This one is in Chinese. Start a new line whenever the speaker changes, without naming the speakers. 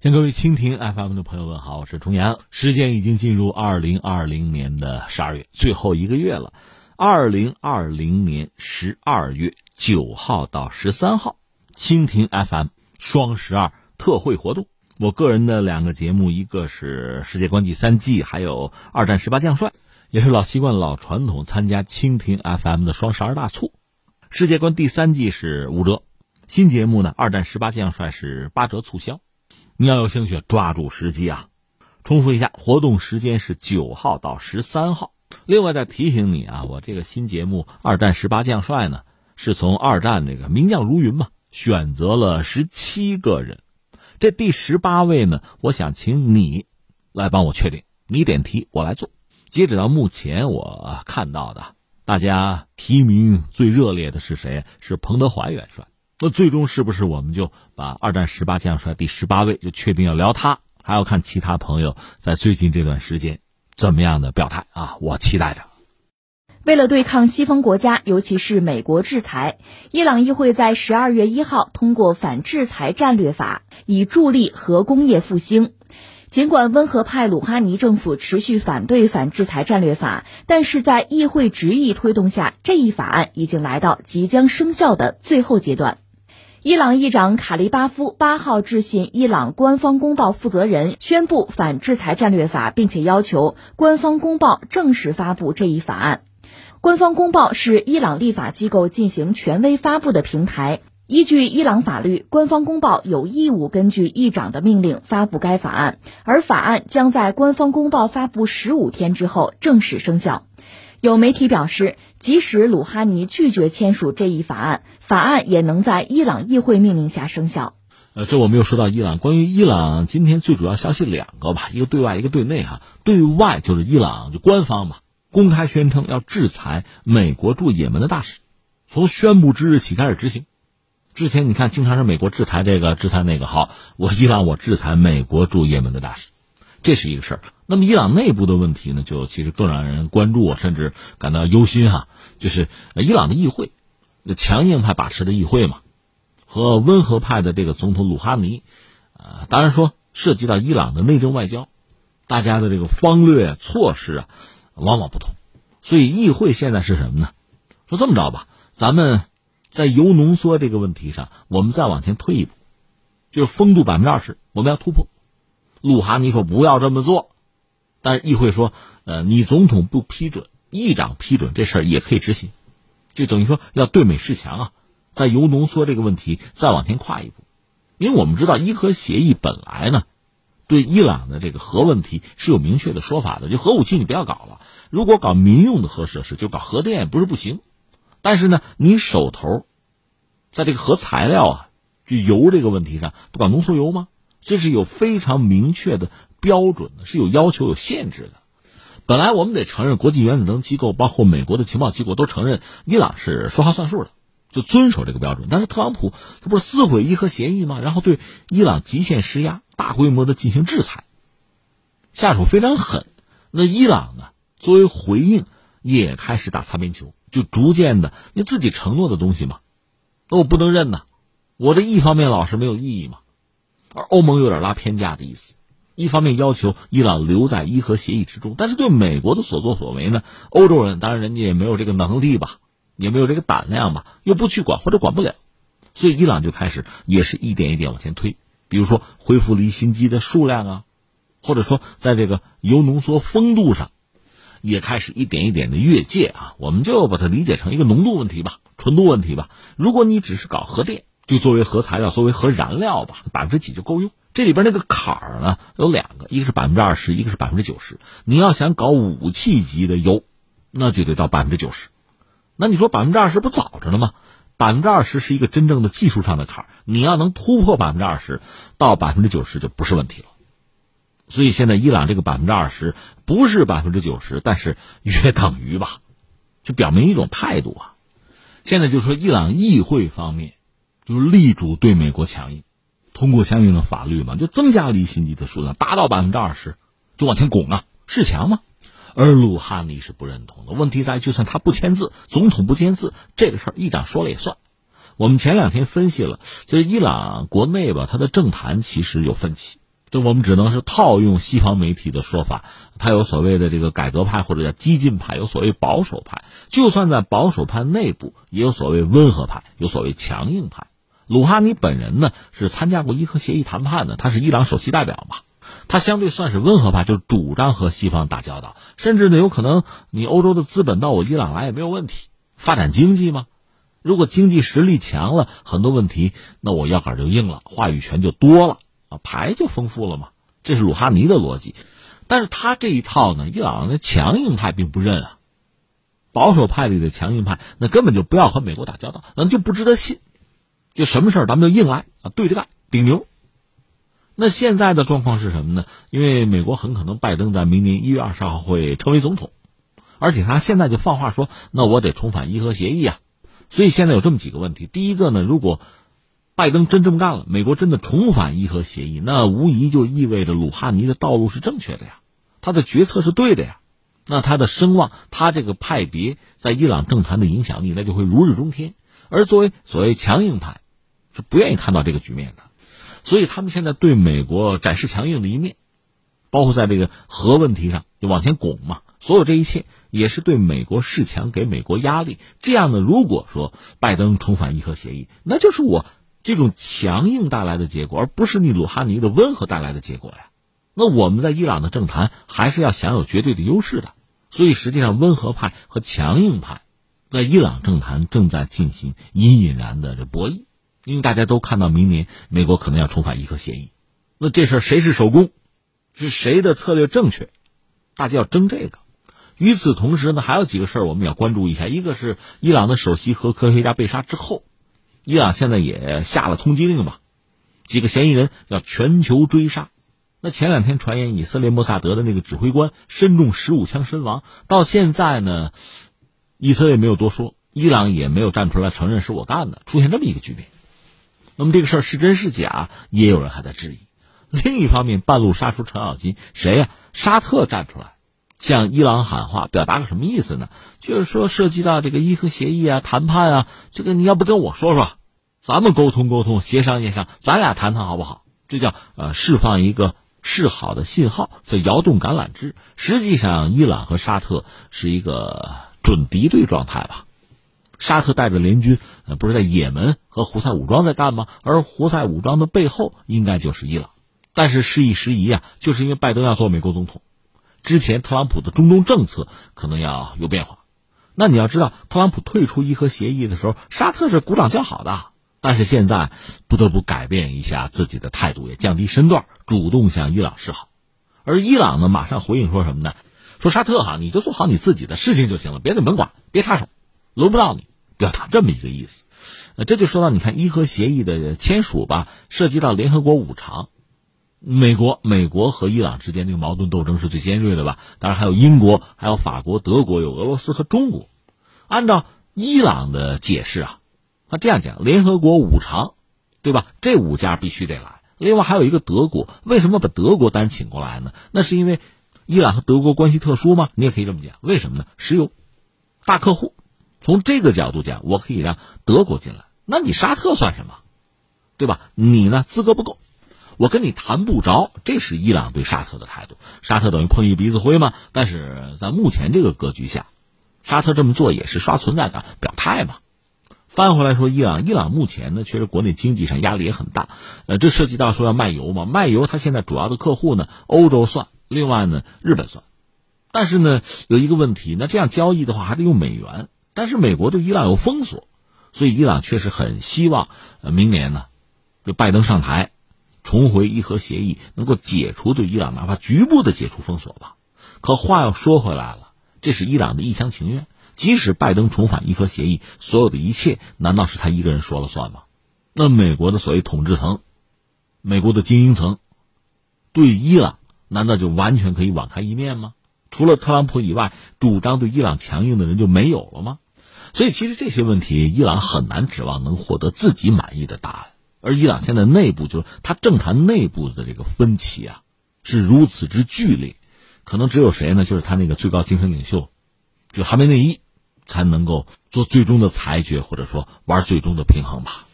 向各位蜻蜓 FM 的朋友们好，我是重阳。时间已经进入二零二零年的十二月最后一个月了，二零二零年十二月九号到十三号，蜻蜓 FM 双十二特惠活动。我个人的两个节目，一个是世界观第三季，还有二战十八将帅，也是老习惯、老传统，参加蜻蜓 FM 的双十二大促。世界观第三季是五折，新节目呢，二战十八将帅是八折促销。你要有兴趣，抓住时机啊！重复一下，活动时间是九号到十三号。另外再提醒你啊，我这个新节目《二战十八将帅》呢，是从二战这个名将如云嘛，选择了十七个人，这第十八位呢，我想请你来帮我确定，你点题，我来做。截止到目前我看到的，大家提名最热烈的是谁？是彭德怀元帅。那最终是不是我们就把二战十八将帅第十八位就确定要聊他？还要看其他朋友在最近这段时间怎么样的表态啊！我期待着。
为了对抗西方国家，尤其是美国制裁，伊朗议会在十二月一号通过反制裁战略法，以助力核工业复兴。尽管温和派鲁哈尼政府持续反对反制裁战略法，但是在议会执意推动下，这一法案已经来到即将生效的最后阶段。伊朗议长卡利巴夫八号致信伊朗官方公报负责人，宣布反制裁战略法，并且要求官方公报正式发布这一法案。官方公报是伊朗立法机构进行权威发布的平台。依据伊朗法律，官方公报有义务根据议长的命令发布该法案，而法案将在官方公报发布十五天之后正式生效。有媒体表示，即使鲁哈尼拒绝签署这一法案，法案也能在伊朗议会命令下生效。
呃，这我们又说到伊朗。关于伊朗，今天最主要消息两个吧，一个对外，一个对内。哈，对外就是伊朗就官方嘛，公开宣称要制裁美国驻也门的大使，从宣布之日起开始执行。之前你看，经常是美国制裁这个，制裁那个。好，我伊朗我制裁美国驻也门的大使。这是一个事儿。那么伊朗内部的问题呢，就其实更让人关注，甚至感到忧心哈。就是伊朗的议会，强硬派把持的议会嘛，和温和派的这个总统鲁哈尼，呃，当然说涉及到伊朗的内政外交，大家的这个方略措施啊，往往不同。所以议会现在是什么呢？说这么着吧，咱们在铀浓缩这个问题上，我们再往前推一步，就是风度百分之二十，我们要突破。鲁哈尼说不要这么做，但是议会说，呃，你总统不批准，议长批准这事儿也可以执行，就等于说要对美示强啊，在铀浓缩这个问题再往前跨一步，因为我们知道伊核协议本来呢，对伊朗的这个核问题是有明确的说法的，就核武器你不要搞了，如果搞民用的核设施，就搞核电也不是不行，但是呢，你手头，在这个核材料啊，就油这个问题上，不搞浓缩铀吗？这是有非常明确的标准的，是有要求、有限制的。本来我们得承认，国际原子能机构，包括美国的情报机构，都承认伊朗是说话算数的，就遵守这个标准。但是特朗普他不是撕毁伊核协议吗？然后对伊朗极限施压，大规模的进行制裁，下手非常狠。那伊朗呢，作为回应，也开始打擦边球，就逐渐的，你自己承诺的东西嘛，那我不能认呐。我这一方面老是没有意义嘛。而欧盟有点拉偏架的意思，一方面要求伊朗留在伊核协议之中，但是对美国的所作所为呢？欧洲人当然人家也没有这个能力吧，也没有这个胆量吧，又不去管或者管不了，所以伊朗就开始也是一点一点往前推，比如说恢复离心机的数量啊，或者说在这个铀浓缩风度上，也开始一点一点的越界啊，我们就把它理解成一个浓度问题吧，纯度问题吧。如果你只是搞核电。就作为核材料，作为核燃料吧，百分之几就够用。这里边那个坎儿呢，有两个，一个是百分之二十，一个是百分之九十。你要想搞武器级的铀，那就得到百分之九十。那你说百分之二十不早着呢吗？百分之二十是一个真正的技术上的坎儿，你要能突破百分之二十，到百分之九十就不是问题了。所以现在伊朗这个百分之二十不是百分之九十，但是约等于吧，就表明一种态度啊。现在就说伊朗议会方面。就是力主对美国强硬，通过相应的法律嘛，就增加离心机的数量，达到百分之二十，就往前拱啊，是强吗？而鲁哈尼是不认同的。问题在于，就算他不签字，总统不签字，这个事儿议长说了也算。我们前两天分析了，就是伊朗国内吧，它的政坛其实有分歧，就我们只能是套用西方媒体的说法，他有所谓的这个改革派或者叫激进派，有所谓保守派。就算在保守派内部，也有所谓温和派，有所谓强硬派。鲁哈尼本人呢是参加过伊核协议谈判的，他是伊朗首席代表嘛，他相对算是温和派，就主张和西方打交道，甚至呢有可能你欧洲的资本到我伊朗来也没有问题，发展经济嘛。如果经济实力强了，很多问题那我腰杆就硬了，话语权就多了。啊，牌就丰富了嘛，这是鲁哈尼的逻辑，但是他这一套呢，伊朗的强硬派并不认啊，保守派里的强硬派那根本就不要和美国打交道，那就不值得信，就什么事儿咱们就硬来啊，对着干，顶牛。那现在的状况是什么呢？因为美国很可能拜登在明年一月二十号会成为总统，而且他现在就放话说，那我得重返伊核协议啊，所以现在有这么几个问题，第一个呢，如果拜登真这么干了，美国真的重返伊核协议，那无疑就意味着鲁哈尼的道路是正确的呀，他的决策是对的呀，那他的声望，他这个派别在伊朗政坛的影响力，那就会如日中天。而作为所谓强硬派，是不愿意看到这个局面的，所以他们现在对美国展示强硬的一面，包括在这个核问题上就往前拱嘛，所有这一切也是对美国示强，给美国压力。这样呢，如果说拜登重返伊核协议，那就是我。这种强硬带来的结果，而不是你鲁哈尼的温和带来的结果呀。那我们在伊朗的政坛还是要享有绝对的优势的。所以，实际上温和派和强硬派在伊朗政坛正在进行隐隐然的这博弈。因为大家都看到，明年美国可能要重返伊核协议，那这事儿谁是首功，是谁的策略正确，大家要争这个。与此同时呢，还有几个事儿我们要关注一下。一个是伊朗的首席核科学家被杀之后。伊朗现在也下了通缉令吧，几个嫌疑人要全球追杀。那前两天传言以色列莫萨德的那个指挥官身中十五枪身亡，到现在呢，以色列没有多说，伊朗也没有站出来承认是我干的，出现这么一个局面。那么这个事儿是真是假，也有人还在质疑。另一方面，半路杀出程咬金，谁呀？沙特站出来。向伊朗喊话，表达个什么意思呢？就是说，涉及到这个伊核协议啊、谈判啊，这个你要不跟我说说，咱们沟通沟通、协商协商，咱俩谈谈好不好？这叫呃释放一个示好的信号，叫摇动橄榄枝。实际上，伊朗和沙特是一个准敌对状态吧？沙特带着联军，呃，不是在也门和胡塞武装在干吗？而胡塞武装的背后应该就是伊朗。但是事已时移啊，就是因为拜登要做美国总统。之前特朗普的中东政策可能要有变化，那你要知道，特朗普退出伊核协议的时候，沙特是鼓掌叫好的，但是现在不得不改变一下自己的态度，也降低身段，主动向伊朗示好。而伊朗呢，马上回应说什么呢？说沙特哈，你就做好你自己的事情就行了，别的甭管，别插手，轮不到你，表达这么一个意思。呃，这就说到你看伊核协议的签署吧，涉及到联合国五常。美国，美国和伊朗之间这个矛盾斗争是最尖锐的吧？当然还有英国，还有法国、德国，有俄罗斯和中国。按照伊朗的解释啊，他这样讲：联合国五常，对吧？这五家必须得来。另外还有一个德国，为什么把德国单请过来呢？那是因为伊朗和德国关系特殊吗？你也可以这么讲。为什么呢？石油大客户，从这个角度讲，我可以让德国进来。那你沙特算什么？对吧？你呢，资格不够。我跟你谈不着，这是伊朗对沙特的态度。沙特等于碰一鼻子灰嘛？但是在目前这个格局下，沙特这么做也是刷存在感、表态嘛。翻回来说，伊朗，伊朗目前呢，确实国内经济上压力也很大。呃，这涉及到说要卖油嘛？卖油，它现在主要的客户呢，欧洲算，另外呢，日本算。但是呢，有一个问题，那这样交易的话还得用美元，但是美国对伊朗有封锁，所以伊朗确实很希望，明年呢，就拜登上台。重回伊核协议，能够解除对伊朗哪怕局部的解除封锁吧。可话又说回来了，这是伊朗的一厢情愿。即使拜登重返伊核协议，所有的一切难道是他一个人说了算吗？那美国的所谓统治层，美国的精英层，对伊朗难道就完全可以网开一面吗？除了特朗普以外，主张对伊朗强硬的人就没有了吗？所以，其实这些问题，伊朗很难指望能获得自己满意的答案。而伊朗现在内部就是他政坛内部的这个分歧啊，是如此之剧烈，可能只有谁呢？就是他那个最高精神领袖，就哈梅内伊，才能够做最终的裁决，或者说玩最终的平衡吧。